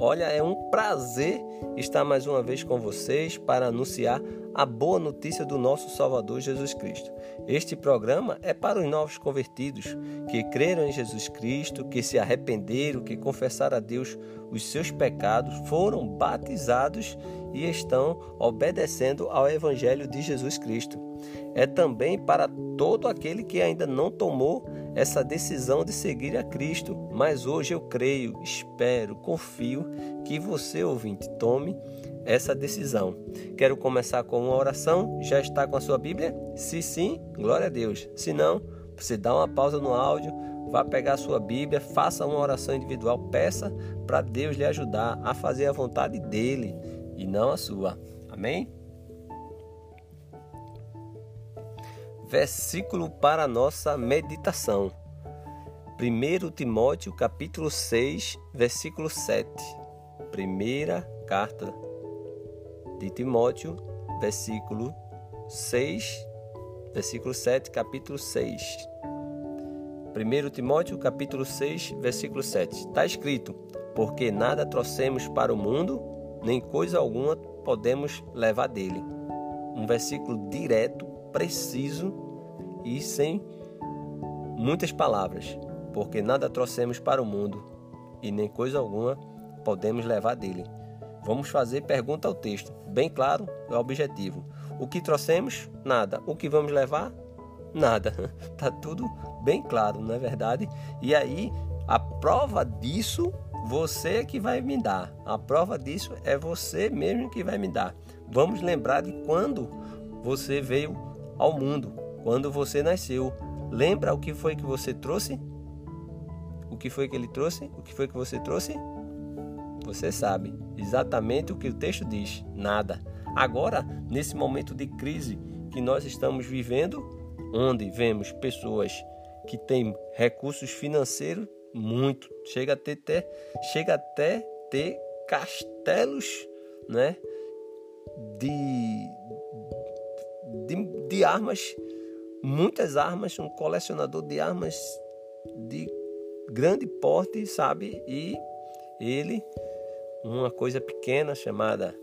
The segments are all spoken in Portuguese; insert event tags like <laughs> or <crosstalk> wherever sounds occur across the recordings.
Olha, é um prazer estar mais uma vez com vocês para anunciar a boa notícia do nosso Salvador Jesus Cristo. Este programa é para os novos convertidos que creram em Jesus Cristo, que se arrependeram, que confessaram a Deus os seus pecados, foram batizados e estão obedecendo ao Evangelho de Jesus Cristo. É também para todo aquele que ainda não tomou essa decisão de seguir a Cristo. Mas hoje eu creio, espero, confio que você, ouvinte, tome essa decisão. Quero começar com uma oração. Já está com a sua Bíblia? Se sim, glória a Deus. Se não, você dá uma pausa no áudio, vá pegar a sua Bíblia, faça uma oração individual, peça para Deus lhe ajudar a fazer a vontade dele e não a sua. Amém? Versículo para a nossa meditação. 1 Timóteo capítulo 6, versículo 7. Primeira carta de Timóteo, versículo 6, versículo 7, capítulo 6. 1 Timóteo capítulo 6, versículo 7. Está escrito: Porque nada trouxemos para o mundo, nem coisa alguma podemos levar dele. Um versículo direto preciso e sem muitas palavras, porque nada trouxemos para o mundo e nem coisa alguma podemos levar dele. Vamos fazer pergunta ao texto, bem claro, é o objetivo. O que trouxemos? Nada. O que vamos levar? Nada. <laughs> Tá tudo bem claro, não é verdade? E aí, a prova disso você que vai me dar. A prova disso é você mesmo que vai me dar. Vamos lembrar de quando você veio ao mundo, quando você nasceu. Lembra o que foi que você trouxe? O que foi que ele trouxe? O que foi que você trouxe? Você sabe exatamente o que o texto diz: nada. Agora, nesse momento de crise que nós estamos vivendo, onde vemos pessoas que têm recursos financeiros muito, chega até ter, chega até ter castelos, né, de de, armas, muitas armas, um colecionador de armas de grande porte, sabe? E ele, uma coisa pequena chamada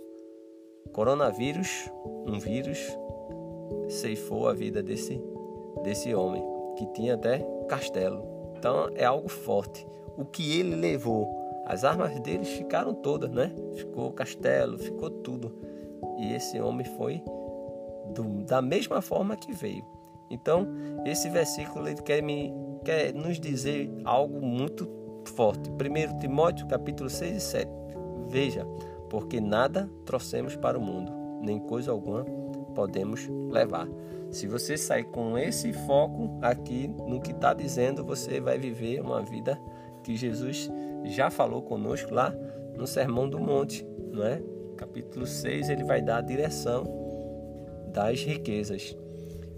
coronavírus, um vírus, ceifou a vida desse, desse homem, que tinha até castelo. Então é algo forte. O que ele levou, as armas deles ficaram todas, né? Ficou castelo, ficou tudo. E esse homem foi do, da mesma forma que veio. Então, esse versículo ele quer, me, quer nos dizer algo muito forte. 1 Timóteo capítulo 6 e 7. Veja, porque nada trouxemos para o mundo, nem coisa alguma podemos levar. Se você sair com esse foco aqui no que está dizendo, você vai viver uma vida que Jesus já falou conosco lá no Sermão do Monte, não é? Capítulo 6, ele vai dar a direção das riquezas.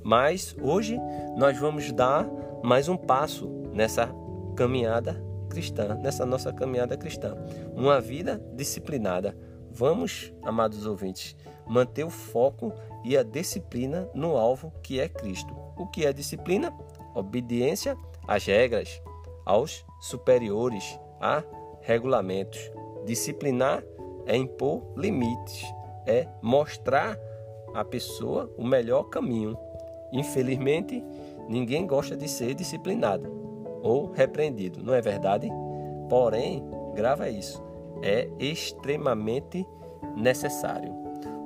Mas hoje nós vamos dar mais um passo nessa caminhada cristã, nessa nossa caminhada cristã. Uma vida disciplinada. Vamos, amados ouvintes, manter o foco e a disciplina no alvo que é Cristo. O que é disciplina? Obediência às regras, aos superiores, a regulamentos. Disciplinar é impor limites, é mostrar a pessoa o melhor caminho. Infelizmente, ninguém gosta de ser disciplinado ou repreendido, não é verdade? Porém, grava isso, é extremamente necessário.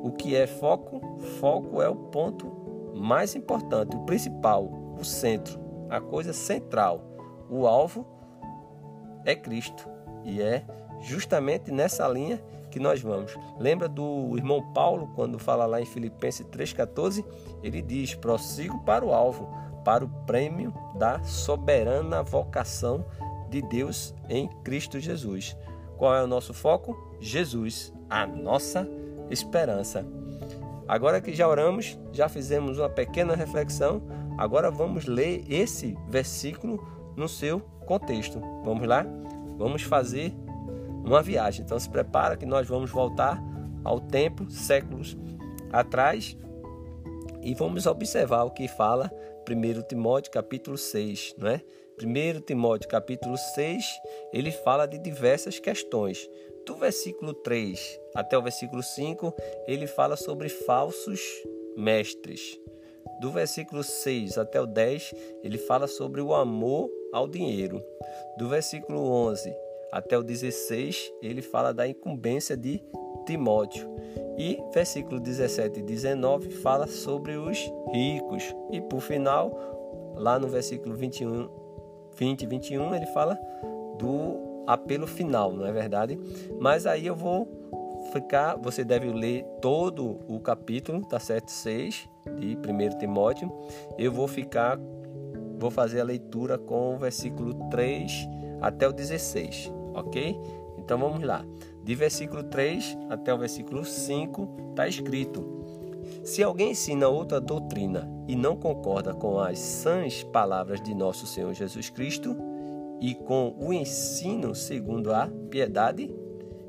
O que é foco? Foco é o ponto mais importante, o principal, o centro, a coisa central. O alvo é Cristo e é justamente nessa linha que nós vamos. Lembra do irmão Paulo, quando fala lá em Filipenses 3,14? Ele diz: prossigo para o alvo, para o prêmio da soberana vocação de Deus em Cristo Jesus. Qual é o nosso foco? Jesus, a nossa esperança. Agora que já oramos, já fizemos uma pequena reflexão, agora vamos ler esse versículo no seu contexto. Vamos lá? Vamos fazer uma viagem. Então se prepara que nós vamos voltar ao tempo, séculos atrás, e vamos observar o que fala 1 Timóteo capítulo 6, não é? 1 Timóteo capítulo 6, ele fala de diversas questões. Do versículo 3 até o versículo 5, ele fala sobre falsos mestres. Do versículo 6 até o 10, ele fala sobre o amor ao dinheiro. Do versículo 11 até o 16, ele fala da incumbência de Timóteo. E versículo 17 e 19 fala sobre os ricos. E por final, lá no versículo 21, 20 e 21, ele fala do apelo final, não é verdade? Mas aí eu vou ficar, você deve ler todo o capítulo, tá certo? 6 de 1 Timóteo. Eu vou ficar, vou fazer a leitura com o versículo 3 até o 16, ok? Então vamos lá. De versículo 3 até o versículo 5 está escrito: Se alguém ensina outra doutrina e não concorda com as sãs palavras de nosso Senhor Jesus Cristo e com o ensino segundo a piedade,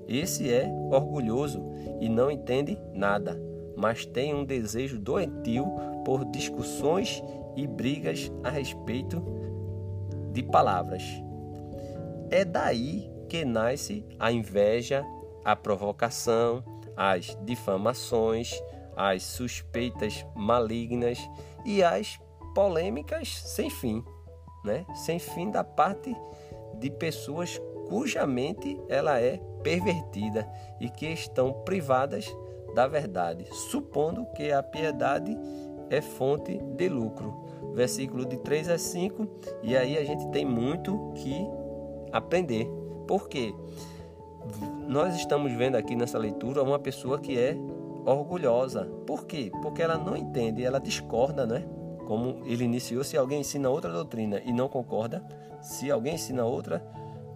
esse é orgulhoso e não entende nada, mas tem um desejo doentio por discussões e brigas a respeito de palavras. É daí que nasce a inveja, a provocação, as difamações, as suspeitas malignas e as polêmicas sem fim, né? Sem fim da parte de pessoas cuja mente ela é pervertida e que estão privadas da verdade, supondo que a piedade é fonte de lucro. Versículo de 3 a 5, e aí a gente tem muito que aprender. Por quê? Nós estamos vendo aqui nessa leitura uma pessoa que é orgulhosa. Por quê? Porque ela não entende, ela discorda, né? Como ele iniciou, se alguém ensina outra doutrina e não concorda, se alguém ensina outra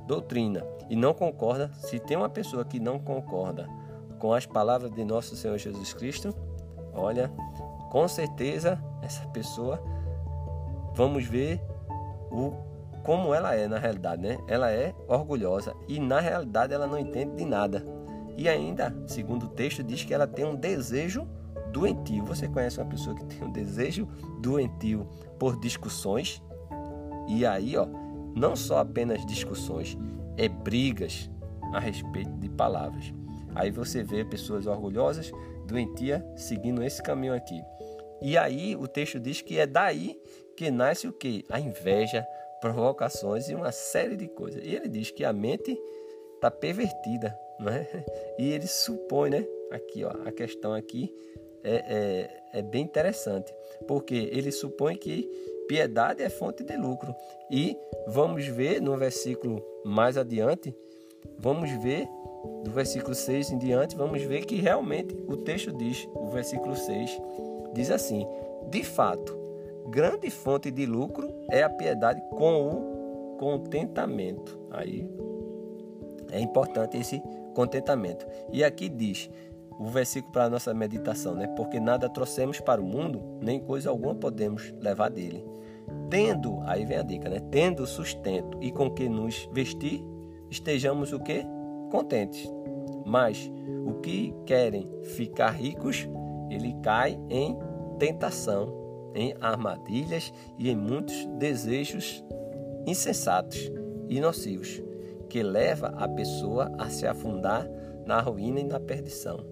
doutrina e não concorda, se tem uma pessoa que não concorda com as palavras de nosso Senhor Jesus Cristo, olha, com certeza essa pessoa vamos ver o como ela é na realidade, né? Ela é orgulhosa e na realidade ela não entende de nada. E ainda, segundo o texto, diz que ela tem um desejo doentio. Você conhece uma pessoa que tem um desejo doentio por discussões? E aí, ó, não só apenas discussões, é brigas a respeito de palavras. Aí você vê pessoas orgulhosas, doentia, seguindo esse caminho aqui. E aí o texto diz que é daí que nasce o que? A inveja, provocações e uma série de coisas. E ele diz que a mente está pervertida, não é? <laughs> E ele supõe, né? Aqui, ó, a questão aqui é, é, é bem interessante, porque ele supõe que piedade é fonte de lucro. E vamos ver no versículo mais adiante, vamos ver do versículo 6 em diante, vamos ver que realmente o texto diz, o versículo 6 diz assim: De fato, grande fonte de lucro é a piedade com o contentamento. Aí é importante esse contentamento. E aqui diz o versículo para a nossa meditação, né? Porque nada trouxemos para o mundo, nem coisa alguma podemos levar dele. Tendo, aí vem a dica, né? Tendo sustento e com que nos vestir, estejamos o que? Contentes. Mas o que querem ficar ricos, ele cai em tentação em armadilhas e em muitos desejos insensatos e nocivos, que leva a pessoa a se afundar na ruína e na perdição.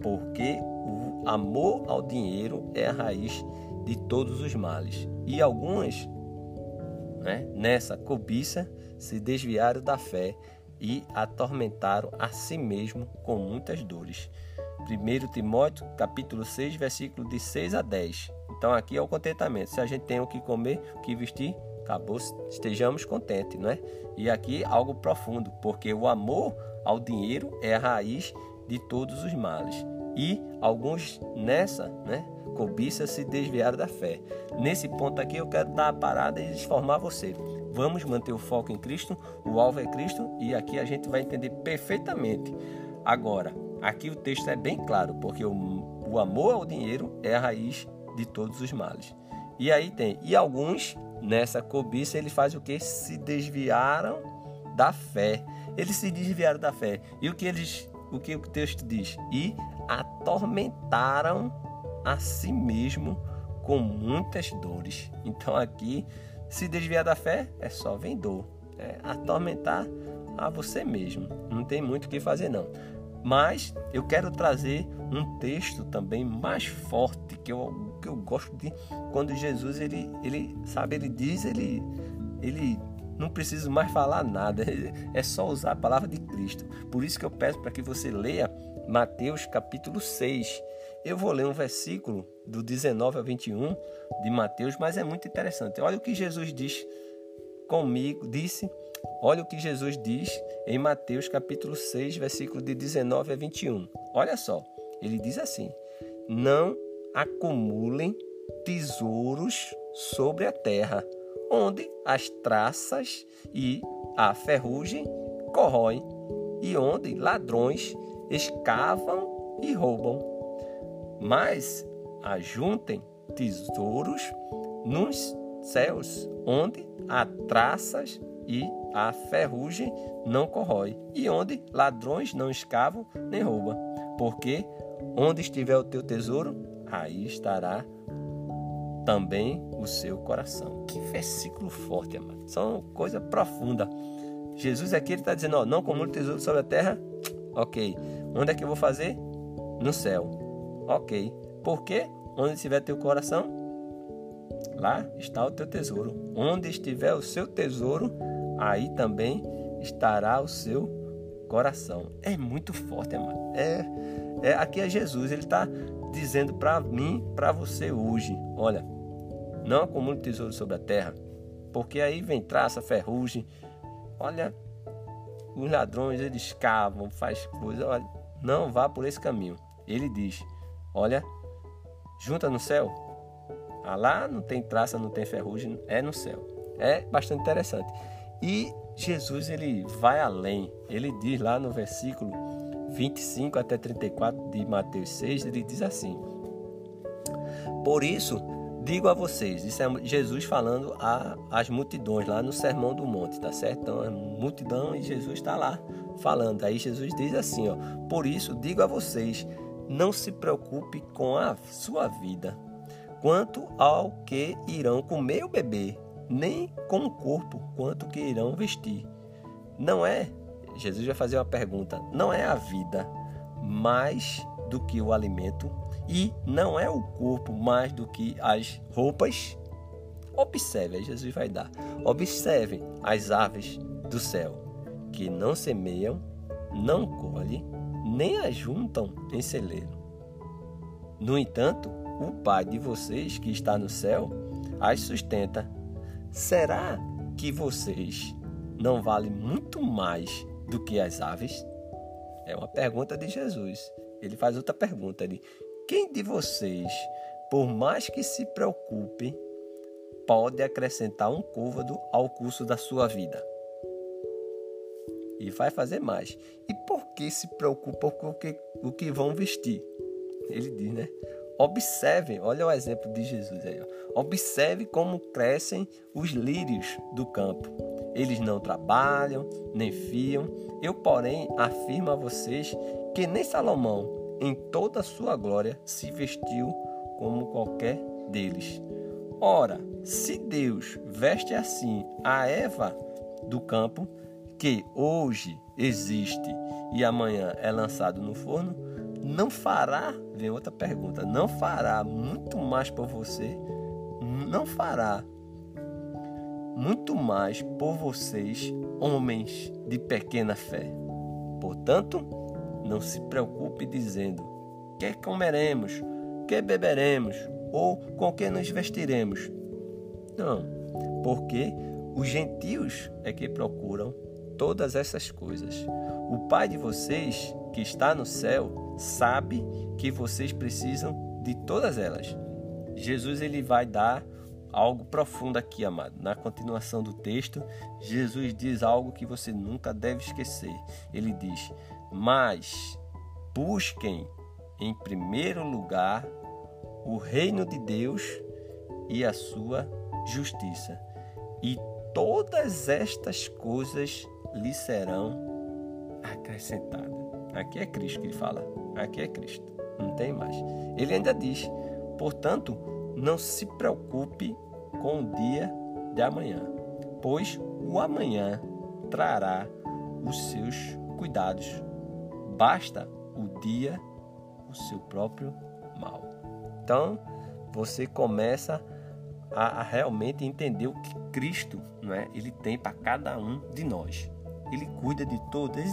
Porque o amor ao dinheiro é a raiz de todos os males. E algumas, né, nessa cobiça, se desviaram da fé e atormentaram a si mesmo com muitas dores. 1 Timóteo, capítulo 6, versículo de 6 a 10. Então aqui é o contentamento. Se a gente tem o que comer, o que vestir, acabou, estejamos contentes, não é? E aqui algo profundo, porque o amor ao dinheiro é a raiz de todos os males. E alguns nessa, né, cobiça se desviaram da fé. Nesse ponto aqui eu quero dar a parada e transformar você. Vamos manter o foco em Cristo, o alvo é Cristo e aqui a gente vai entender perfeitamente. Agora, aqui o texto é bem claro, porque o o amor ao dinheiro é a raiz de todos os males. E aí tem, e alguns nessa cobiça ele faz o que? Se desviaram da fé. Eles se desviaram da fé. E o que eles, o que o texto diz? E atormentaram a si mesmo com muitas dores. Então aqui, se desviar da fé é só vem dor. É atormentar a você mesmo. Não tem muito o que fazer não. Mas eu quero trazer um texto também mais forte que eu, que eu gosto de quando Jesus ele, ele sabe ele diz ele ele não precisa mais falar nada, <laughs> é só usar a palavra de Cristo. Por isso que eu peço para que você leia Mateus capítulo 6. Eu vou ler um versículo do 19 ao 21 de Mateus, mas é muito interessante. Olha o que Jesus diz comigo, disse Olha o que Jesus diz em Mateus capítulo 6, versículo de 19 a 21. Olha só, ele diz assim: Não acumulem tesouros sobre a terra, onde as traças e a ferrugem corroem, e onde ladrões escavam e roubam. Mas ajuntem tesouros nos céus, onde há traças e a ferrugem não corrói, e onde ladrões não escavam nem roubam. Porque onde estiver o teu tesouro, aí estará também o seu coração. Que versículo forte, amado. São coisa profunda. Jesus aqui está dizendo: ó, não acumule tesouro sobre a terra. Ok. Onde é que eu vou fazer? No céu. Ok. Por quê? Onde estiver teu coração, lá está o teu tesouro. Onde estiver o seu tesouro, aí também estará o seu coração. É muito forte, amado. É, é aqui é Jesus, ele está dizendo para mim, para você hoje, olha, não acumule tesouro sobre a terra, porque aí vem traça, ferrugem. Olha, os ladrões eles cavam, faz coisa, olha, não vá por esse caminho. Ele diz: "Olha, junta no céu. Ah, lá não tem traça, não tem ferrugem, é no céu." É bastante interessante. E Jesus ele vai além. Ele diz lá no versículo 25 até 34 de Mateus 6, ele diz assim: Por isso digo a vocês, isso é Jesus falando às multidões lá no Sermão do Monte, tá certo? Então, é multidão e Jesus está lá falando. Aí Jesus diz assim, ó: Por isso digo a vocês, não se preocupe com a sua vida, quanto ao que irão comer ou beber nem com o corpo quanto que irão vestir. Não é, Jesus vai fazer uma pergunta, não é a vida mais do que o alimento e não é o corpo mais do que as roupas. Observe, aí Jesus vai dar. Observem as aves do céu, que não semeiam, não colhem, nem ajuntam em celeiro. No entanto, o Pai de vocês que está no céu as sustenta Será que vocês não valem muito mais do que as aves? É uma pergunta de Jesus. Ele faz outra pergunta ali. Quem de vocês, por mais que se preocupe, pode acrescentar um côvado ao curso da sua vida? E vai fazer mais. E por que se preocupa com o que, o que vão vestir? Ele diz, né? Observem, olha o exemplo de Jesus aí. Observe como crescem os lírios do campo. Eles não trabalham, nem fiam. Eu, porém, afirmo a vocês que nem Salomão, em toda a sua glória, se vestiu como qualquer deles. Ora, se Deus veste assim a Eva do campo, que hoje existe e amanhã é lançado no forno, não fará, vem outra pergunta, não fará muito mais por você, não fará muito mais por vocês, homens de pequena fé. Portanto, não se preocupe dizendo: que comeremos, que beberemos ou com que nos vestiremos. Não, porque os gentios é que procuram todas essas coisas. O Pai de vocês, que está no céu, sabe que vocês precisam de todas elas. Jesus ele vai dar algo profundo aqui, amado. Na continuação do texto, Jesus diz algo que você nunca deve esquecer. Ele diz: "Mas busquem em primeiro lugar o reino de Deus e a sua justiça, e todas estas coisas lhe serão acrescentadas. Aqui é Cristo que ele fala, aqui é Cristo, não tem mais. Ele ainda diz: portanto, não se preocupe com o dia de amanhã, pois o amanhã trará os seus cuidados. Basta o dia o seu próprio mal. Então, você começa a, a realmente entender o que Cristo, não é? Ele tem para cada um de nós. Ele cuida de tudo, ele,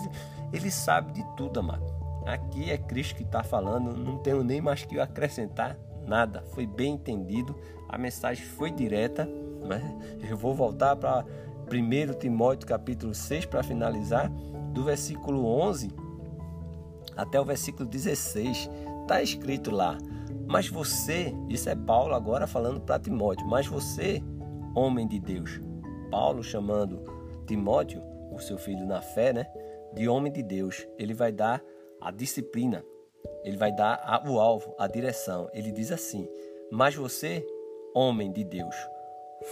ele sabe de tudo, amado. Aqui é Cristo que está falando, não tenho nem mais que acrescentar nada. Foi bem entendido, a mensagem foi direta. Mas eu vou voltar para 1 Timóteo capítulo 6 para finalizar, do versículo 11 até o versículo 16. Está escrito lá: Mas você, isso é Paulo agora falando para Timóteo, mas você, homem de Deus, Paulo chamando Timóteo, o seu filho na fé, né, de homem de Deus, ele vai dar a disciplina, ele vai dar o alvo, a direção. Ele diz assim: Mas você, homem de Deus,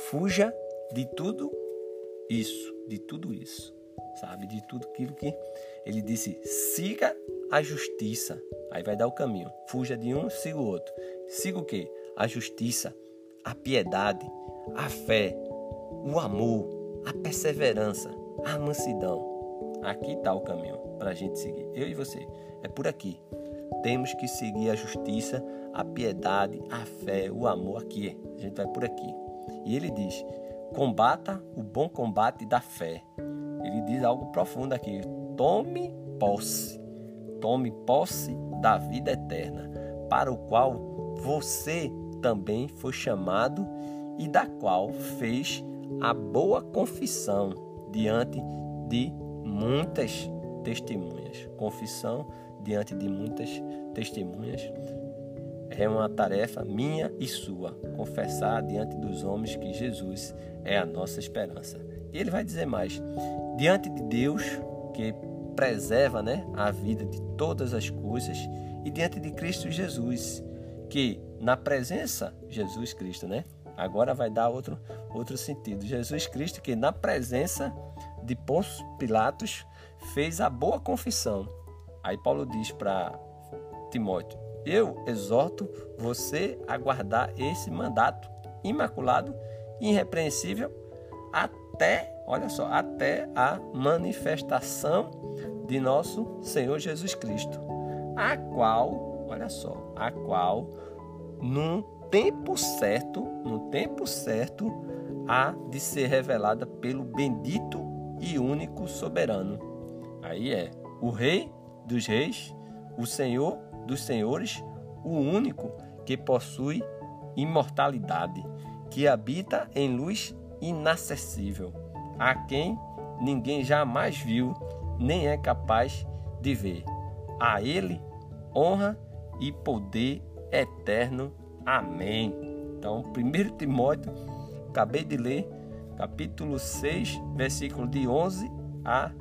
fuja de tudo isso, de tudo isso, sabe? De tudo aquilo que ele disse: siga a justiça. Aí vai dar o caminho. Fuja de um, siga o outro. Siga o que? A justiça, a piedade, a fé, o amor, a perseverança, a mansidão. Aqui está o caminho para a gente seguir. Eu e você. É por aqui. Temos que seguir a justiça, a piedade, a fé, o amor. Aqui. A gente vai por aqui. E ele diz: combata o bom combate da fé. Ele diz algo profundo aqui: tome posse, tome posse da vida eterna, para o qual você também foi chamado e da qual fez a boa confissão diante de muitas testemunhas. Confissão diante de muitas testemunhas é uma tarefa minha e sua, confessar diante dos homens que Jesus é a nossa esperança. E ele vai dizer mais: diante de Deus, que preserva né, a vida de todas as coisas, e diante de Cristo Jesus, que na presença, Jesus Cristo, né? Agora vai dar outro, outro sentido. Jesus Cristo, que na presença de Pôncio Pilatos, fez a boa confissão. Aí Paulo diz para Timóteo: eu exorto você a guardar esse mandato imaculado irrepreensível até, olha só, até a manifestação de nosso Senhor Jesus Cristo, a qual, olha só, a qual num tempo certo, no tempo certo, há de ser revelada pelo bendito e único soberano. Aí é o Rei dos Reis, o Senhor dos senhores, o único que possui imortalidade, que habita em luz inacessível, a quem ninguém jamais viu, nem é capaz de ver. A ele honra e poder eterno. Amém. Então, 1 Timóteo, acabei de ler, capítulo 6, versículo de 11 a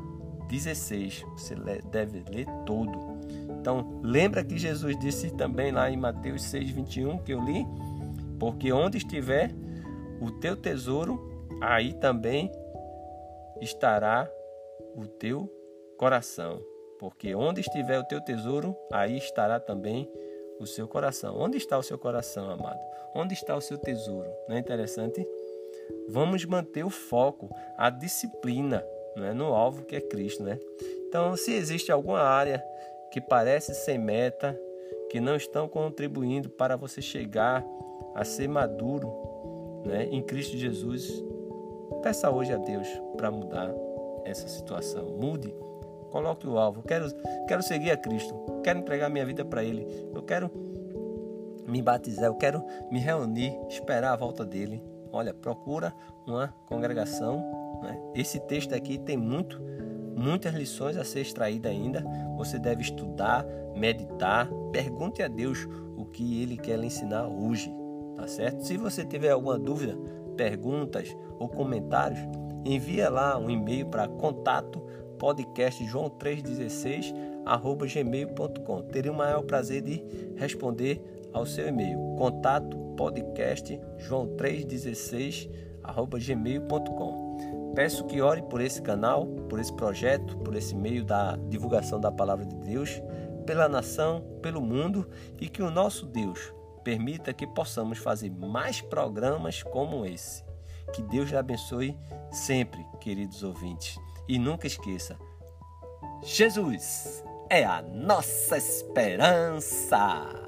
16. Você deve ler todo. Então, lembra que Jesus disse também lá em Mateus 6:21 que eu li, porque onde estiver o teu tesouro, aí também estará o teu coração. Porque onde estiver o teu tesouro, aí estará também o seu coração. Onde está o seu coração, amado? Onde está o seu tesouro? Não é interessante? Vamos manter o foco, a disciplina né, no alvo que é Cristo. Né? Então, se existe alguma área que parece sem meta, que não estão contribuindo para você chegar a ser maduro né, em Cristo Jesus. Peça hoje a Deus para mudar essa situação. Mude, coloque o alvo. Quero, quero seguir a Cristo, quero entregar minha vida para Ele, eu quero me batizar, eu quero me reunir, esperar a volta dele. Olha, procura uma congregação. Né? Esse texto aqui tem muito muitas lições a ser extraída ainda. Você deve estudar, meditar, pergunte a Deus o que ele quer lhe ensinar hoje, tá certo? Se você tiver alguma dúvida, perguntas ou comentários, envia lá um e-mail para contato podcast joão316 gmail.com. Terei o maior prazer de responder ao seu e-mail. Contato podcast joão316 gmail.com. Peço que ore por esse canal, por esse projeto, por esse meio da divulgação da palavra de Deus, pela nação, pelo mundo e que o nosso Deus permita que possamos fazer mais programas como esse. Que Deus lhe abençoe sempre, queridos ouvintes. E nunca esqueça: Jesus é a nossa esperança.